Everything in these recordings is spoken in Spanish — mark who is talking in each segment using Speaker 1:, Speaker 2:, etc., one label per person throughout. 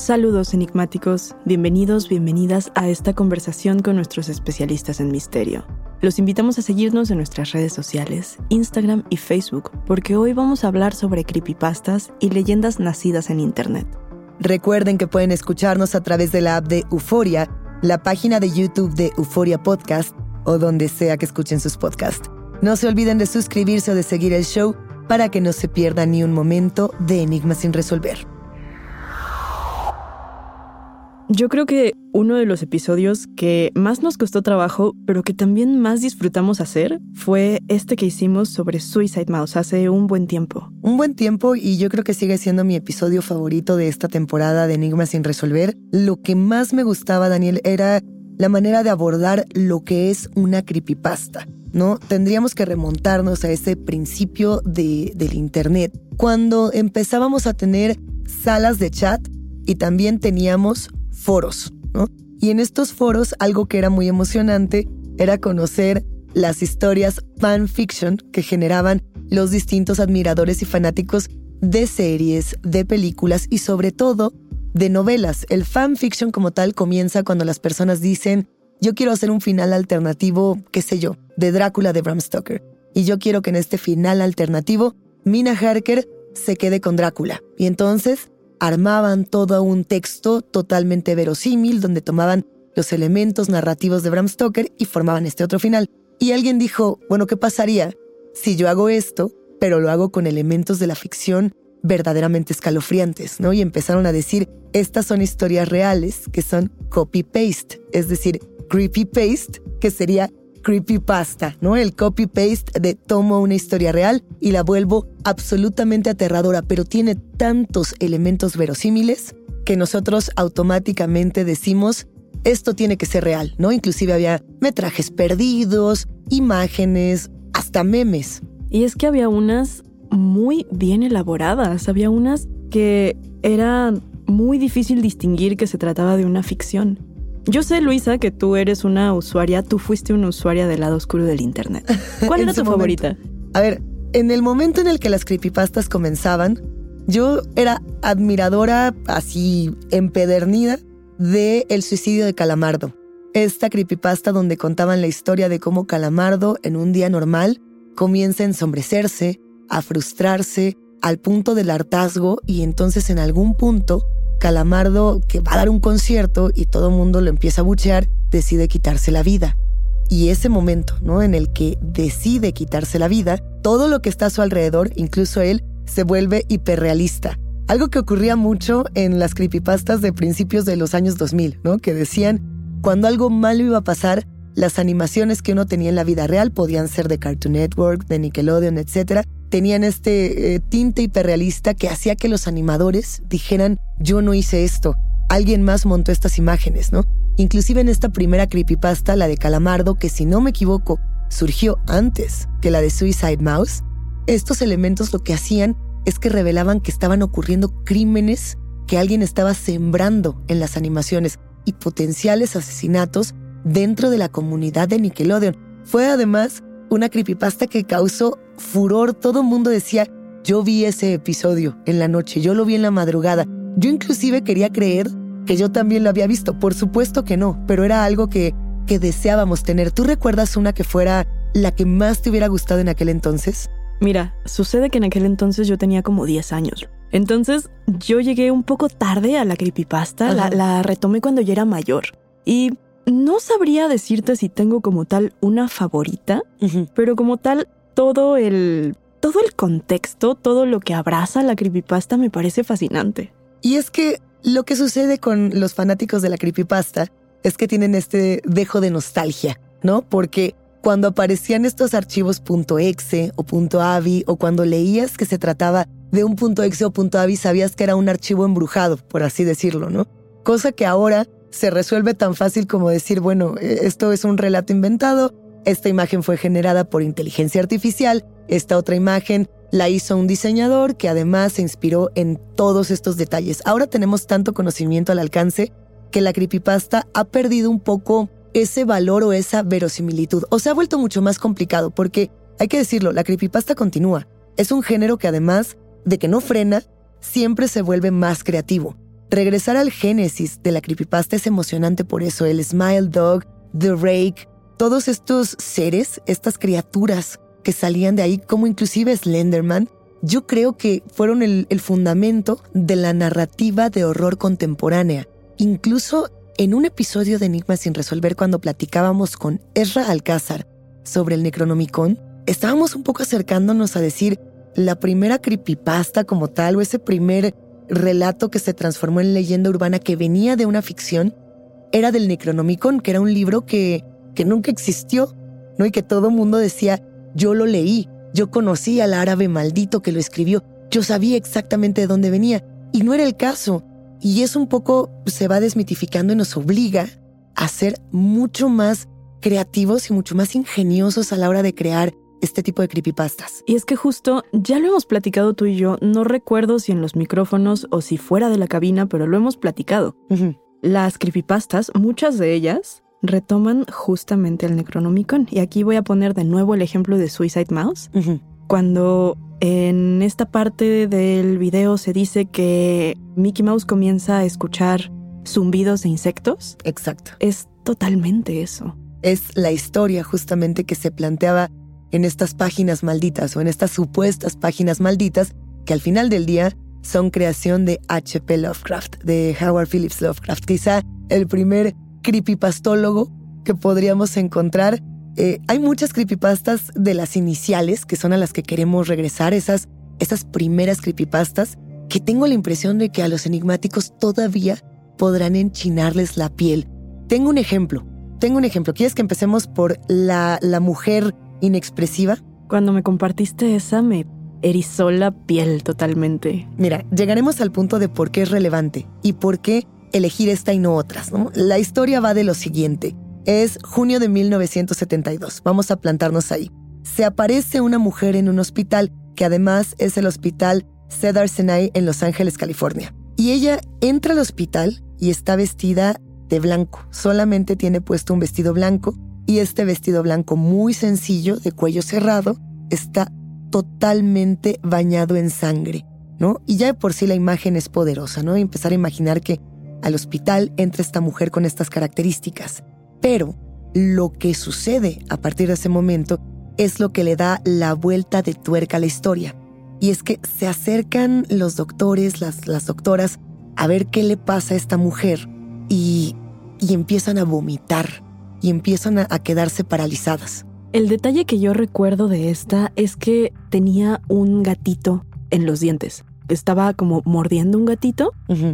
Speaker 1: Saludos enigmáticos, bienvenidos, bienvenidas a esta conversación con nuestros especialistas en misterio. Los invitamos a seguirnos en nuestras redes sociales, Instagram y Facebook, porque hoy vamos a hablar sobre creepypastas y leyendas nacidas en Internet.
Speaker 2: Recuerden que pueden escucharnos a través de la app de Euforia, la página de YouTube de Euforia Podcast o donde sea que escuchen sus podcasts. No se olviden de suscribirse o de seguir el show para que no se pierda ni un momento de Enigmas sin resolver.
Speaker 1: Yo creo que uno de los episodios que más nos costó trabajo, pero que también más disfrutamos hacer, fue este que hicimos sobre Suicide Mouse hace un buen tiempo.
Speaker 2: Un buen tiempo y yo creo que sigue siendo mi episodio favorito de esta temporada de Enigmas sin resolver. Lo que más me gustaba, Daniel, era la manera de abordar lo que es una creepypasta. ¿no? Tendríamos que remontarnos a ese principio de, del Internet, cuando empezábamos a tener salas de chat y también teníamos foros, ¿no? Y en estos foros algo que era muy emocionante era conocer las historias fanfiction que generaban los distintos admiradores y fanáticos de series, de películas y sobre todo de novelas. El fanfiction como tal comienza cuando las personas dicen, yo quiero hacer un final alternativo, qué sé yo, de Drácula de Bram Stoker. Y yo quiero que en este final alternativo Mina Harker se quede con Drácula. Y entonces armaban todo un texto totalmente verosímil donde tomaban los elementos narrativos de Bram Stoker y formaban este otro final. Y alguien dijo, bueno, ¿qué pasaría si yo hago esto, pero lo hago con elementos de la ficción verdaderamente escalofriantes, ¿no? Y empezaron a decir, estas son historias reales que son copy-paste, es decir, creepy-paste, que sería creepypasta, ¿no? El copy-paste de tomo una historia real y la vuelvo absolutamente aterradora, pero tiene tantos elementos verosímiles que nosotros automáticamente decimos, esto tiene que ser real, ¿no? Inclusive había metrajes perdidos, imágenes, hasta memes.
Speaker 1: Y es que había unas muy bien elaboradas, había unas que era muy difícil distinguir que se trataba de una ficción. Yo sé, Luisa, que tú eres una usuaria, tú fuiste una usuaria del lado oscuro del Internet. ¿Cuál era tu favorita?
Speaker 2: A ver, en el momento en el que las creepypastas comenzaban, yo era admiradora, así empedernida, de El suicidio de Calamardo. Esta creepypasta donde contaban la historia de cómo Calamardo, en un día normal, comienza a ensombrecerse, a frustrarse, al punto del hartazgo y entonces en algún punto Calamardo, que va a dar un concierto y todo el mundo lo empieza a buchear, decide quitarse la vida. y ese momento, ¿no? En el que decide quitarse la vida, todo lo que está a su alrededor, incluso él, se vuelve hiperrealista. Algo que ocurría mucho en las creepypastas de principios de los años 2000, ¿no? Que decían, cuando algo malo iba a pasar, las animaciones que uno tenía en la vida real podían ser de Cartoon Network, de Nickelodeon, etc. Tenían este eh, tinte hiperrealista que hacía que los animadores dijeran, yo no hice esto, alguien más montó estas imágenes, ¿no? Inclusive en esta primera creepypasta, la de Calamardo, que si no me equivoco, surgió antes que la de Suicide Mouse, estos elementos lo que hacían es que revelaban que estaban ocurriendo crímenes que alguien estaba sembrando en las animaciones y potenciales asesinatos dentro de la comunidad de Nickelodeon. Fue además una creepypasta que causó furor. Todo el mundo decía, yo vi ese episodio en la noche, yo lo vi en la madrugada. Yo inclusive quería creer que yo también lo había visto. Por supuesto que no, pero era algo que, que deseábamos tener. ¿Tú recuerdas una que fuera la que más te hubiera gustado en aquel entonces?
Speaker 1: Mira, sucede que en aquel entonces yo tenía como 10 años. Entonces yo llegué un poco tarde a la creepypasta, la, la, retomé cuando ya era mayor. Y no sabría decirte si tengo como tal una favorita, pero como tal todo el todo el contexto, todo lo que abraza la creepypasta me parece fascinante.
Speaker 2: Y es que lo que sucede con los fanáticos de la creepypasta es que tienen este dejo de nostalgia, ¿no? Porque cuando aparecían estos archivos .exe o .avi o cuando leías que se trataba de un .exe o .avi sabías que era un archivo embrujado, por así decirlo, ¿no? Cosa que ahora se resuelve tan fácil como decir, bueno, e, esto es un relato inventado, esta imagen fue generada por inteligencia artificial, esta otra imagen la hizo un diseñador que además se inspiró en todos estos detalles. Ahora tenemos tanto conocimiento al alcance que la creepypasta ha perdido un poco ese valor o esa verosimilitud, o se ha vuelto mucho más complicado porque, hay que decirlo, la creepypasta continúa. Es un género que además de que no frena, siempre se vuelve más creativo. Regresar al génesis de la creepypasta es emocionante por eso. El Smile Dog, The Rake, todos estos seres, estas criaturas que salían de ahí, como inclusive Slenderman, yo creo que fueron el, fundamento de la narrativa de horror contemporánea. Incluso en un episodio de Enigma sin resolver, cuando platicábamos con Ezra Alcázar sobre el Necronomicon, estábamos un poco acercándonos a decir la primera creepypasta como tal o ese primer relato que se transformó en leyenda urbana que venía de una ficción era del Necronomicon, que era un libro que, que nunca existió, ¿no? Y que todo mundo decía, yo lo leí, yo conocí al árabe maldito que lo escribió, yo sabía exactamente de dónde venía, y no era el caso. Y eso un poco se va desmitificando y nos obliga a ser mucho más creativos y mucho más ingeniosos a la hora de crear este tipo de creepypastas.
Speaker 1: Y es que justo ya lo hemos platicado tú y yo, no recuerdo si en los micrófonos o si fuera de la cabina, pero lo hemos platicado. Las creepypastas, muchas de ellas, retoman justamente el Necronomicon. Y aquí voy a poner de nuevo el ejemplo de Suicide Mouse. Cuando en esta parte del video se dice que Mickey Mouse comienza a escuchar zumbidos de insectos.
Speaker 2: Exacto.
Speaker 1: Es totalmente eso.
Speaker 2: Es la historia justamente que se planteaba en estas páginas malditas o en estas supuestas páginas malditas que al final del día son creación de H.P. Lovecraft, de Howard Phillips Lovecraft, quizá el primer creepypastólogo que podríamos encontrar. Eh, hay muchas creepypastas de las iniciales, que son a las que queremos regresar, esas, esas primeras creepypastas, que tengo la impresión de que a los enigmáticos todavía podrán enchinarles la piel. Tengo un ejemplo, tengo un ejemplo. ¿Quieres que empecemos por la, la mujer inexpresiva.
Speaker 1: Cuando me compartiste esa me erizó la piel totalmente.
Speaker 2: Mira, llegaremos al punto de por qué es relevante y por qué elegir esta y no otras. La historia va de lo siguiente. Es junio de 1972. Vamos a plantarnos ahí. Se aparece una mujer en un hospital que además es el hospital Cedar Sinai en Los Ángeles, California. Y ella entra al hospital y está vestida de blanco. Solamente tiene puesto un vestido blanco y este vestido blanco muy sencillo, de cuello cerrado, está totalmente bañado en sangre, ¿no? Y ya de por sí la imagen es poderosa, ¿no? empezar a imaginar que al hospital entra esta mujer con estas características. Pero lo que sucede a partir de ese momento es lo que le da la vuelta de tuerca a la historia. Y es que se acercan los doctores, las, las doctoras, a ver qué le pasa a esta mujer y, y empiezan a vomitar y empiezan a, a quedarse paralizadas.
Speaker 1: El detalle que yo recuerdo de esta es que tenía un gatito en los dientes. Estaba como mordiendo un gatito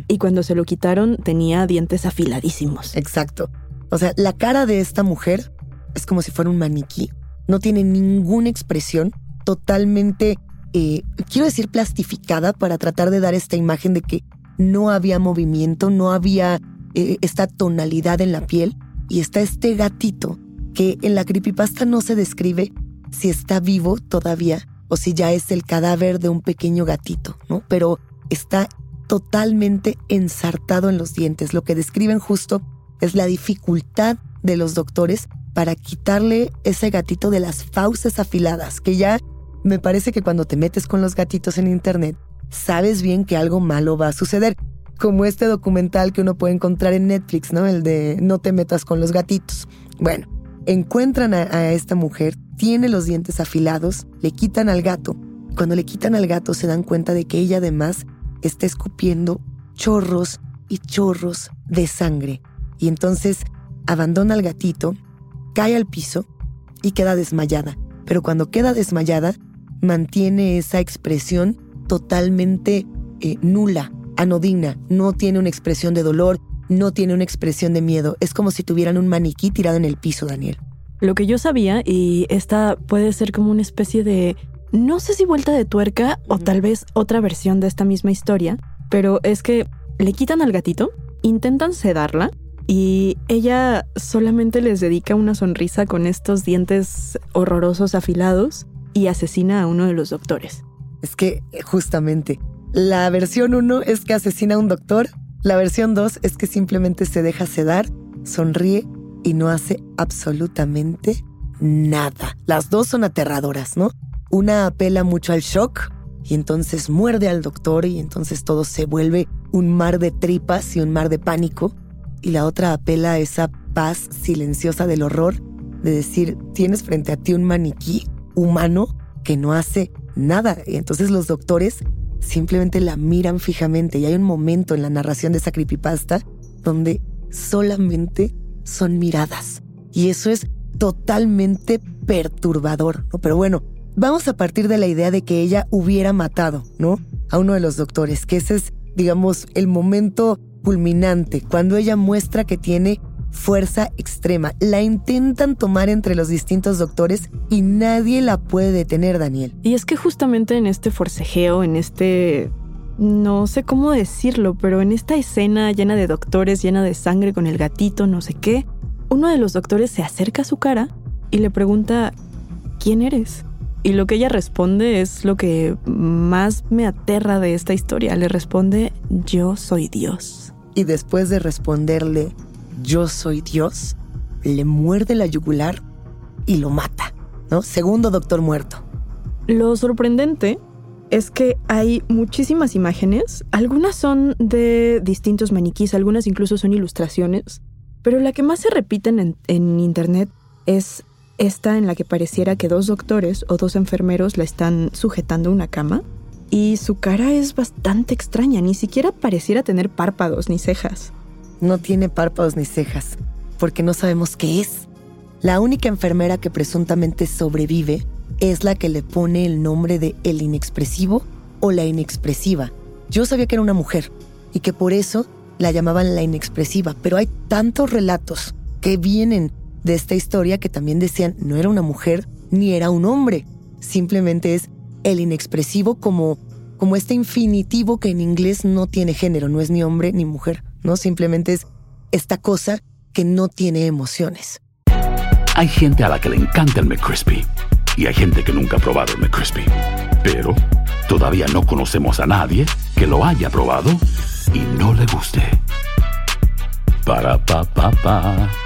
Speaker 1: y cuando se lo quitaron tenía dientes afiladísimos.
Speaker 2: Exacto. O sea, la cara de esta mujer es como si fuera un maniquí. No tiene ninguna expresión, totalmente, eh, quiero decir, plastificada para tratar de dar esta imagen de que no había movimiento, no había eh, esta tonalidad en la piel. Y está este gatito que en la creepypasta no se describe si está vivo todavía o si ya es el cadáver de un pequeño gatito, ¿no? Pero está totalmente ensartado en los dientes. Lo que describen justo es la dificultad de los doctores para quitarle ese gatito de las fauces afiladas, que ya me parece que cuando te metes con los gatitos en internet, sabes bien que algo malo va a suceder. Como este documental que uno puede encontrar en Netflix, ¿no? El de No te metas con los gatitos. Bueno, encuentran a, esta mujer, tiene los dientes afilados, le quitan al gato. Cuando le quitan al gato se dan cuenta de que ella además está escupiendo chorros y chorros de sangre. Y entonces abandona al gatito, cae al piso y queda desmayada. Pero cuando queda desmayada, mantiene esa expresión totalmente eh, nula, anodina. No tiene una expresión de dolor, no tiene una expresión de miedo. Es como si tuvieran un maniquí tirado en el piso, Daniel.
Speaker 1: Lo que yo sabía, y esta puede ser como una especie de, no sé si vuelta de tuerca o tal vez otra versión de esta misma historia, pero es que le quitan al gatito, intentan sedarla y ella solamente les dedica una sonrisa con estos dientes horrorosos afilados y asesina a uno de los doctores.
Speaker 2: Es que, justamente, la versión 1 es que asesina a un doctor, la versión 2 es que simplemente se deja sedar, sonríe y no hace absolutamente nada. Las dos son aterradoras, ¿no? Una apela mucho al shock y entonces muerde al doctor y entonces todo se vuelve un mar de tripas y un mar de pánico. Y la otra apela a esa paz silenciosa del horror de decir, tienes frente a ti un maniquí humano que no hace nada. Y entonces los doctores simplemente la miran fijamente y hay un momento en la narración de esa creepypasta donde solamente son miradas. Y eso es totalmente perturbador, ¿no? Pero bueno, vamos a partir de la idea de que ella hubiera matado, ¿no? A uno de los doctores, que ese es, digamos, el momento culminante, cuando ella muestra que tiene fuerza extrema. La intentan tomar entre los distintos doctores y nadie la puede detener, Daniel.
Speaker 1: Y es que justamente en este forcejeo, en este... No sé cómo decirlo, pero en esta escena llena de doctores, llena de sangre con el gatito, no sé qué, uno de los doctores se acerca a su cara y le pregunta, ¿quién eres? Y lo que ella responde es lo que más me aterra de esta historia. Le responde, yo soy Dios.
Speaker 2: Y después de responderle, yo soy Dios, le muerde la yugular y lo mata, ¿no? Segundo doctor muerto.
Speaker 1: Lo sorprendente es que hay muchísimas imágenes, algunas son de distintos maniquís, algunas incluso son ilustraciones, pero la que más se repiten en, internet es esta en la que pareciera que dos doctores o dos enfermeros la están sujetando una cama y su cara es bastante extraña, ni siquiera pareciera tener párpados ni cejas.
Speaker 2: No tiene párpados ni cejas, porque no sabemos qué es. La única enfermera que presuntamente sobrevive es la que le pone el nombre de el inexpresivo o la inexpresiva. Yo sabía que era una mujer y que por eso la llamaban la inexpresiva, pero hay tantos relatos que vienen de esta historia que también decían no era una mujer ni era un hombre, simplemente es el inexpresivo como como este infinitivo que en inglés no tiene género, no es ni hombre ni mujer, no simplemente es esta cosa que no tiene emociones.
Speaker 3: Hay gente a la que le encanta el McCrispy y hay gente que nunca ha probado el McCrispy. Pero todavía no conocemos a nadie que lo haya probado y no le guste. Para pa pa pa.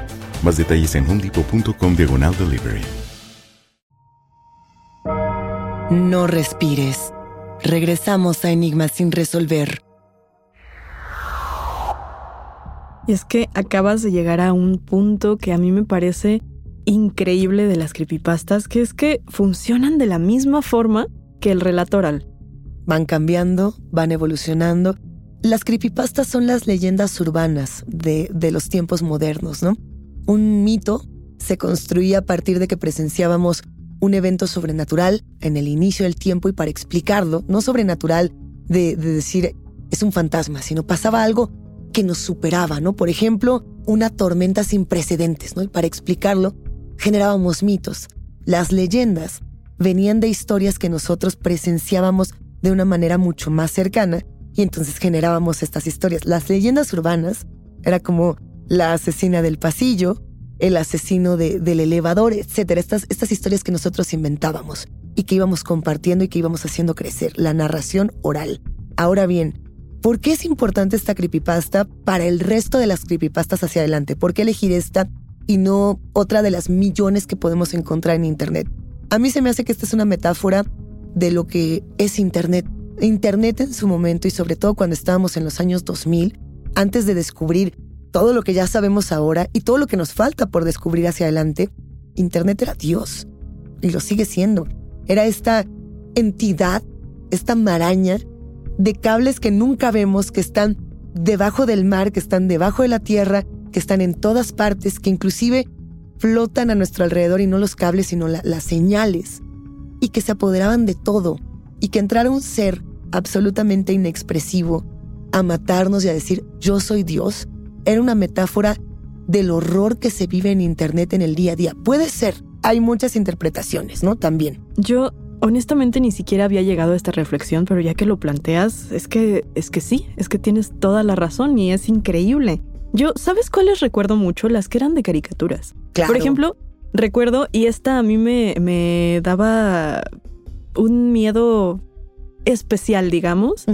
Speaker 4: Más detalles en homedepot.com diagonal delivery.
Speaker 2: No respires. Regresamos a Enigmas sin resolver.
Speaker 1: Y es que acabas de llegar a un punto que a mí me parece increíble de las creepypastas, que es que funcionan de la misma forma que el relato oral.
Speaker 2: Van cambiando, van evolucionando. Las creepypastas son las leyendas urbanas de, de los tiempos modernos, ¿no? Un mito se construía a partir de que presenciábamos un evento sobrenatural en el inicio del tiempo y para explicarlo, no sobrenatural de, de decir es un fantasma, sino pasaba algo que nos superaba, ¿no? Por ejemplo, una tormenta sin precedentes, ¿no? Y para explicarlo, generábamos mitos. Las leyendas venían de historias que nosotros presenciábamos de una manera mucho más cercana y entonces generábamos estas historias. Las leyendas urbanas era como la asesina del pasillo, el asesino de- del elevador, etcétera. Estas, estas historias que nosotros inventábamos y que íbamos compartiendo y que íbamos haciendo crecer. La narración oral. Ahora bien, ¿por qué es importante esta creepypasta para el resto de las creepypastas hacia adelante? ¿Por qué elegir esta y no otra de las millones que podemos encontrar en Internet? A mí se me hace que esta es una metáfora de lo que es Internet. Internet en su momento y sobre todo cuando estábamos en los años 2000, antes de descubrir todo lo que ya sabemos ahora y todo lo que nos falta por descubrir hacia adelante, Internet era Dios y lo sigue siendo. Era esta entidad, esta maraña de cables que nunca vemos, que están debajo del mar, que están debajo de la tierra, que están en todas partes, que inclusive flotan a nuestro alrededor y no los cables, sino la- las señales, y que se apoderaban de todo, y que entrara un ser absolutamente inexpresivo a matarnos y a decir yo soy Dios, era una metáfora del horror que se vive en Internet en el día a día. Puede ser, hay muchas interpretaciones, ¿no? También.
Speaker 1: Yo honestamente ni siquiera había llegado a esta reflexión, pero ya que lo planteas, es que es que sí, es que tienes toda la razón y es increíble. Yo, ¿sabes cuáles recuerdo mucho? Las que eran de caricaturas.
Speaker 2: Claro.
Speaker 1: Por ejemplo, recuerdo, y esta a mí me, me daba un miedo especial, digamos,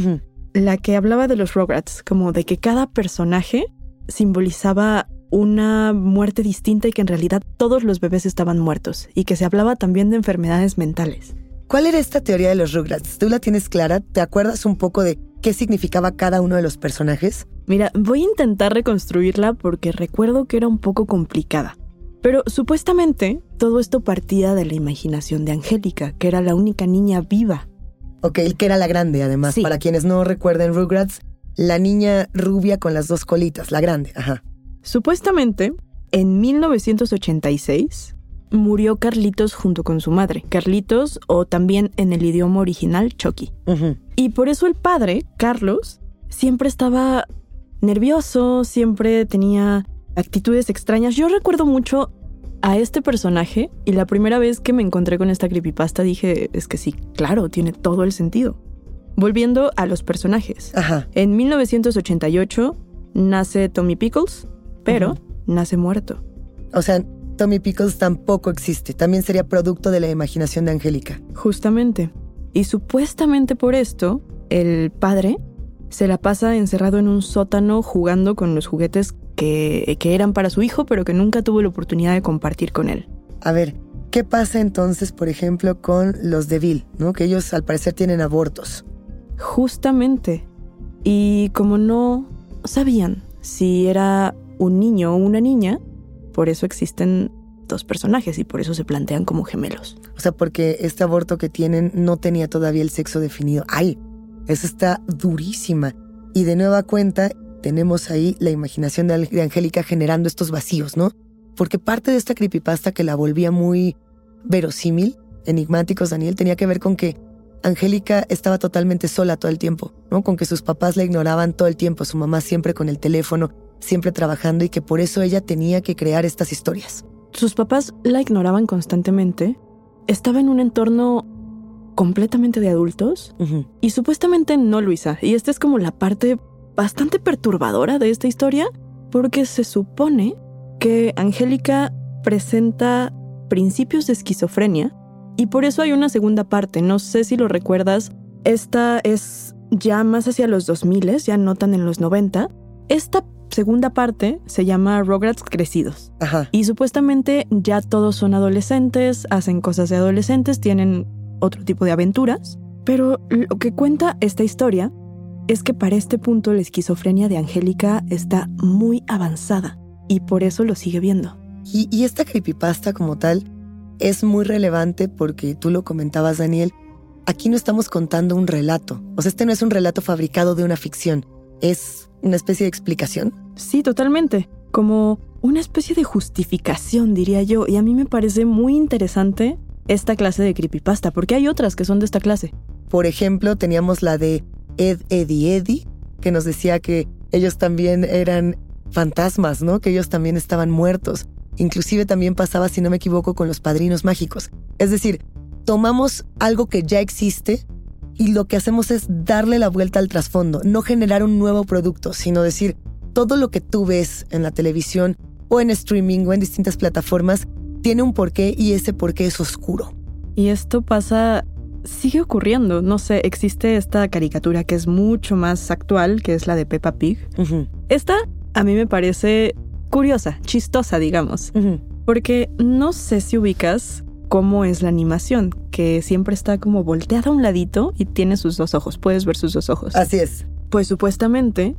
Speaker 1: la que hablaba de los Rugrats, como de que cada personaje simbolizaba una muerte distinta y que en realidad todos los bebés estaban muertos y que se hablaba también de enfermedades mentales.
Speaker 2: ¿Cuál era esta teoría de los Rugrats? ¿Tú la tienes clara? ¿Te acuerdas un poco de qué significaba cada uno de los personajes?
Speaker 1: Mira, voy a intentar reconstruirla porque recuerdo que era un poco complicada. Pero supuestamente todo esto partía de la imaginación de Angélica, que era la única niña viva.
Speaker 2: Ok, que era la grande, además.
Speaker 1: Sí.
Speaker 2: Para quienes no recuerden Rugrats, la niña rubia con las dos colitas, la grande, ajá.
Speaker 1: Supuestamente, en 1986, murió Carlitos junto con su madre. Carlitos, o también en el idioma original, Chucky. Y por eso el padre, Carlos, siempre estaba nervioso, siempre tenía actitudes extrañas. Yo recuerdo mucho a este personaje y la primera vez que me encontré con esta creepypasta dije, es que sí, claro, tiene todo el sentido. Volviendo a los personajes.
Speaker 2: Ajá.
Speaker 1: En 1988 nace Tommy Pickles, pero nace muerto.
Speaker 2: O sea, Tommy Pickles tampoco existe, también sería producto de la imaginación de Angélica.
Speaker 1: Justamente. Y supuestamente por esto, el padre se la pasa encerrado en un sótano jugando con los juguetes que, que eran para su hijo, pero que nunca tuvo la oportunidad de compartir con él.
Speaker 2: A ver, ¿qué pasa entonces, por ejemplo, con los de Bill, ¿no? que ellos al parecer tienen abortos?
Speaker 1: Justamente. Y como no sabían si era un niño o una niña, por eso existen dos personajes y por eso se plantean como gemelos.
Speaker 2: O sea, porque este aborto que tienen no tenía todavía el sexo definido. ¡Ay! Eso está durísima. Y de nueva cuenta, tenemos ahí la imaginación de Angélica generando estos vacíos, ¿no? Porque parte de esta creepypasta que la volvía muy verosímil, enigmáticos, Daniel, tenía que ver con que Angélica estaba totalmente sola todo el tiempo, ¿no? Con que sus papás la ignoraban todo el tiempo, su mamá siempre con el teléfono, siempre trabajando y que por eso ella tenía que crear estas historias.
Speaker 1: Sus papás la ignoraban constantemente. Estaba en un entorno completamente de adultos y supuestamente no Luisa. Y esta es como la parte bastante perturbadora de esta historia porque se supone que Angélica presenta principios de esquizofrenia y por eso hay una segunda parte. No sé si lo recuerdas. Esta es ya más hacia los 2000, ya notan en los 90. Esta segunda parte se llama Rugrats crecidos. Y supuestamente ya todos son adolescentes, hacen cosas de adolescentes, tienen otro tipo de aventuras. Pero lo que cuenta esta historia es que para este punto la esquizofrenia de Angélica está muy avanzada y por eso lo sigue viendo.
Speaker 2: Y, y esta creepypasta como tal es muy relevante porque tú lo comentabas, Daniel. Aquí no estamos contando un relato. O sea, este no es un relato fabricado de una ficción. Es una especie de explicación.
Speaker 1: Sí, totalmente. Como una especie de justificación, diría yo. Y a mí me parece muy interesante esta clase de creepypasta, porque hay otras que son de esta clase.
Speaker 2: Por ejemplo, teníamos la de Ed, Eddie, Eddie, que nos decía que ellos también eran fantasmas, ¿no? Que ellos también estaban muertos. Inclusive también pasaba, si no me equivoco, con los padrinos mágicos. Es decir, tomamos algo que ya existe y lo que hacemos es darle la vuelta al trasfondo, no generar un nuevo producto, sino decir, todo lo que tú ves en la televisión o en streaming o en distintas plataformas tiene un porqué y ese porqué es oscuro.
Speaker 1: Y esto pasa, sigue ocurriendo. No sé, existe esta caricatura que es mucho más actual, que es la de Peppa Pig. Esta a mí me parece curiosa, chistosa, digamos. Porque no sé si ubicas cómo es la animación, que siempre está como volteada a un ladito y tiene sus dos ojos. Puedes ver sus dos ojos.
Speaker 2: Así es.
Speaker 1: Pues supuestamente,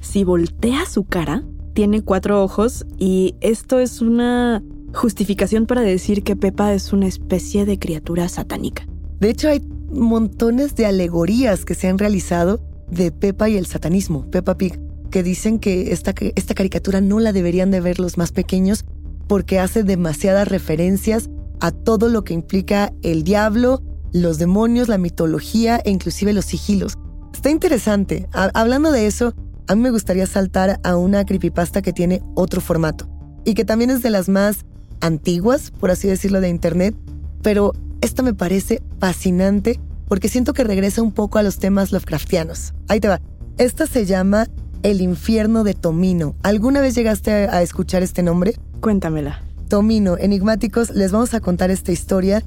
Speaker 1: si voltea su cara, tiene cuatro ojos y esto es una justificación para decir que Pepa es una especie de criatura satánica.
Speaker 2: De hecho, hay montones de alegorías que se han realizado de Pepa y el satanismo, Peppa Pig, que dicen que esta, esta caricatura no la deberían de ver los más pequeños porque hace demasiadas referencias a todo lo que implica el diablo, los demonios, la mitología e inclusive los sigilos. Está interesante. hablando de eso, a mí me gustaría saltar a una creepypasta que tiene otro formato y que también es de las más antiguas, por así decirlo, de Internet, pero esta me parece fascinante porque siento que regresa un poco a los temas Lovecraftianos. Ahí te va. Esta se llama El infierno de Tomino. ¿Alguna vez llegaste a escuchar este nombre?
Speaker 1: Cuéntamela.
Speaker 2: Tomino, enigmáticos, les vamos a contar esta historia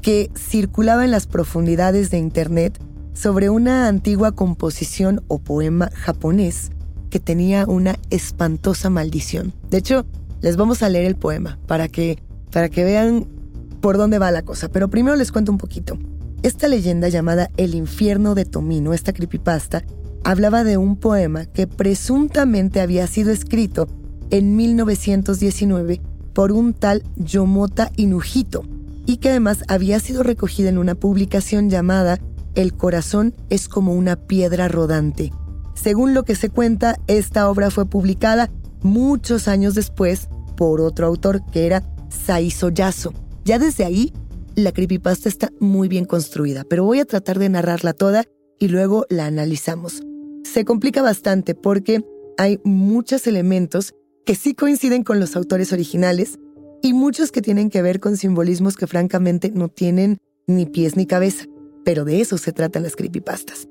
Speaker 2: que circulaba en las profundidades de Internet sobre una antigua composición o poema japonés que tenía una espantosa maldición. De hecho, les vamos a leer el poema para que, para que vean por dónde va la cosa, pero primero les cuento un poquito. Esta leyenda llamada El infierno de Tomino, esta creepypasta, hablaba de un poema que presuntamente había sido escrito en 1919 por un tal Yomota Inujito y que además había sido recogida en una publicación llamada El corazón es como una piedra rodante. Según lo que se cuenta, esta obra fue publicada muchos años después por otro autor que era Saizo Yaso. Ya desde ahí, la creepypasta está muy bien construida, pero voy a tratar de narrarla toda y luego la analizamos. Se complica bastante porque hay muchos elementos que sí coinciden con los autores originales y muchos que tienen que ver con simbolismos que francamente no tienen ni pies ni cabeza, pero de eso se tratan las creepypastas.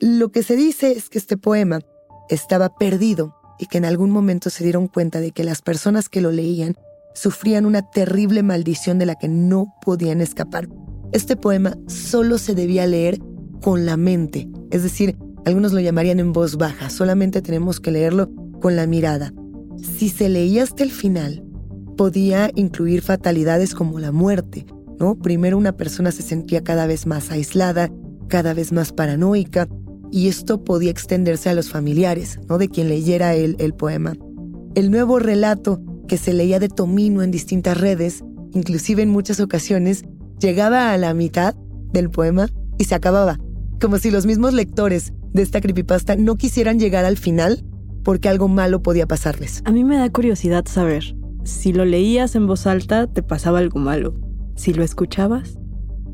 Speaker 2: Lo que se dice es que este poema estaba perdido y que en algún momento se dieron cuenta de que las personas que lo leían sufrían una terrible maldición de la que no podían escapar. Este poema solo se debía leer con la mente, es decir, algunos lo llamarían en voz baja, solamente tenemos que leerlo con la mirada. Si se leía hasta el final, podía incluir fatalidades como la muerte, ¿no? Primero una persona se sentía cada vez más aislada, cada vez más paranoica, y esto podía extenderse a los familiares, ¿no? De quien leyera el, el poema. El nuevo relato que se leía de Tomino en distintas redes, inclusive en muchas ocasiones, llegaba a la mitad del poema y se acababa, como si los mismos lectores de esta creepypasta no quisieran llegar al final porque algo malo podía pasarles.
Speaker 1: A mí me da curiosidad saber, si lo leías en voz alta te pasaba algo malo, si lo escuchabas...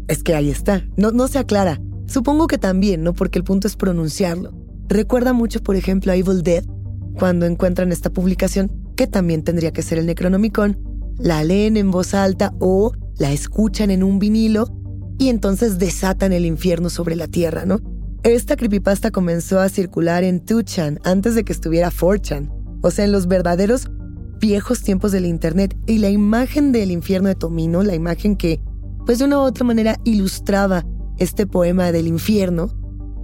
Speaker 2: Es que ahí está, no, no se aclara. Supongo que también, ¿no? Porque el punto es pronunciarlo. Recuerda mucho, por ejemplo, a Evil Dead, cuando encuentran esta publicación, que también tendría que ser el Necronomicon, la leen en voz alta o la escuchan en un vinilo y entonces desatan el infierno sobre la tierra, ¿no? Esta creepypasta comenzó a circular en 2chan antes de que estuviera 4chan, o sea, en los verdaderos viejos tiempos del Internet. Y la imagen del infierno de Tomino, la imagen que, pues de una u otra manera, ilustraba este poema del infierno,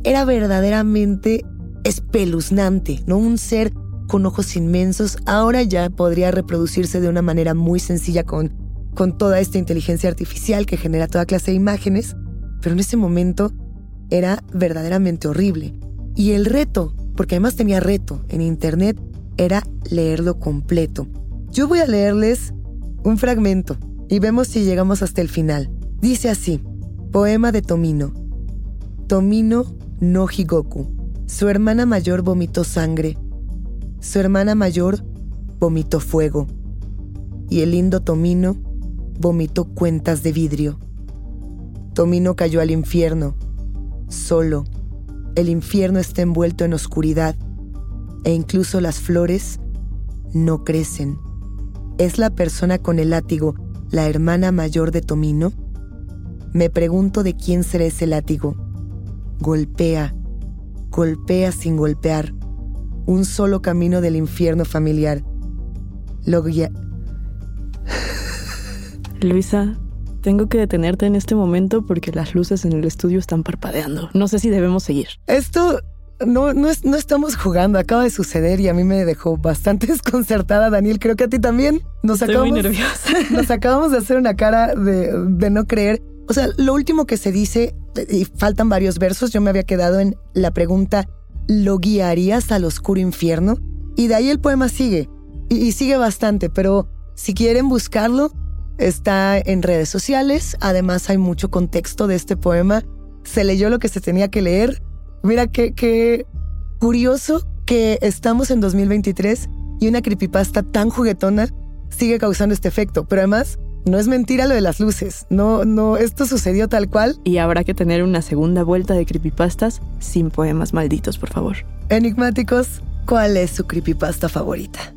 Speaker 2: era verdaderamente espeluznante, ¿no? Un ser con ojos inmensos, ahora ya podría reproducirse de una manera muy sencilla con, con toda esta inteligencia artificial que genera toda clase de imágenes, pero en ese momento era verdaderamente horrible. Y el reto, porque además tenía reto en internet, era leerlo completo. Yo voy a leerles un fragmento y vemos si llegamos hasta el final. Dice así, poema de Tomino. Tomino no Higoku. Su hermana mayor vomitó sangre. Su hermana mayor vomitó fuego. Y el lindo Tomino vomitó cuentas de vidrio. Tomino cayó al infierno solo. El infierno está envuelto en oscuridad e incluso las flores no crecen. ¿Es la persona con el látigo la hermana mayor de Tomino? Me pregunto de quién será ese látigo. Golpea, golpea sin golpear. Un solo camino del infierno familiar. Lo.
Speaker 1: Luisa, tengo que detenerte en este momento porque las luces en el estudio están parpadeando. No sé si debemos seguir.
Speaker 2: Esto no, no, no estamos jugando, acaba de suceder y a mí me dejó bastante desconcertada, Daniel. Creo que a ti también.
Speaker 1: Nos Estoy acabamos, muy nerviosa.
Speaker 2: Nos acabamos de hacer una cara de, de no creer. O sea, lo último que se dice, y faltan varios versos, yo me había quedado en la pregunta, ¿lo guiarías al oscuro infierno? Y de ahí el poema sigue, y, y sigue bastante, pero si quieren buscarlo, está en redes sociales, además hay mucho contexto de este poema, se leyó lo que se tenía que leer. Mira qué, curioso que estamos en 2023 y una creepypasta tan juguetona sigue causando este efecto, pero además no es mentira lo de las luces. No, no, esto sucedió tal cual.
Speaker 1: Y habrá que tener una segunda vuelta de creepypastas sin poemas malditos, por favor.
Speaker 2: Enigmáticos, ¿cuál es su creepypasta favorita?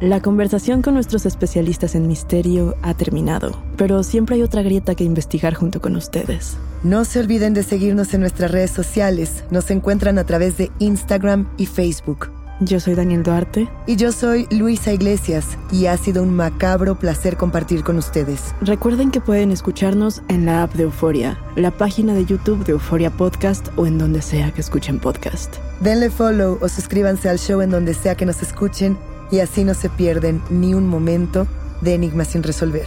Speaker 1: La conversación con nuestros especialistas en misterio ha terminado, pero siempre hay otra grieta que investigar junto con ustedes.
Speaker 2: No se olviden de seguirnos en nuestras redes sociales. Nos encuentran a través de Instagram y Facebook.
Speaker 1: Yo soy Daniel Duarte.
Speaker 2: Y yo soy Luisa Iglesias. Y ha sido un macabro placer compartir con ustedes.
Speaker 1: Recuerden que pueden escucharnos en la app de Euforia, la página de YouTube de Euforia Podcast o en donde sea que escuchen podcast.
Speaker 2: Denle follow o suscríbanse al show en donde sea que nos escuchen y así no se pierden ni un momento de enigmas sin resolver.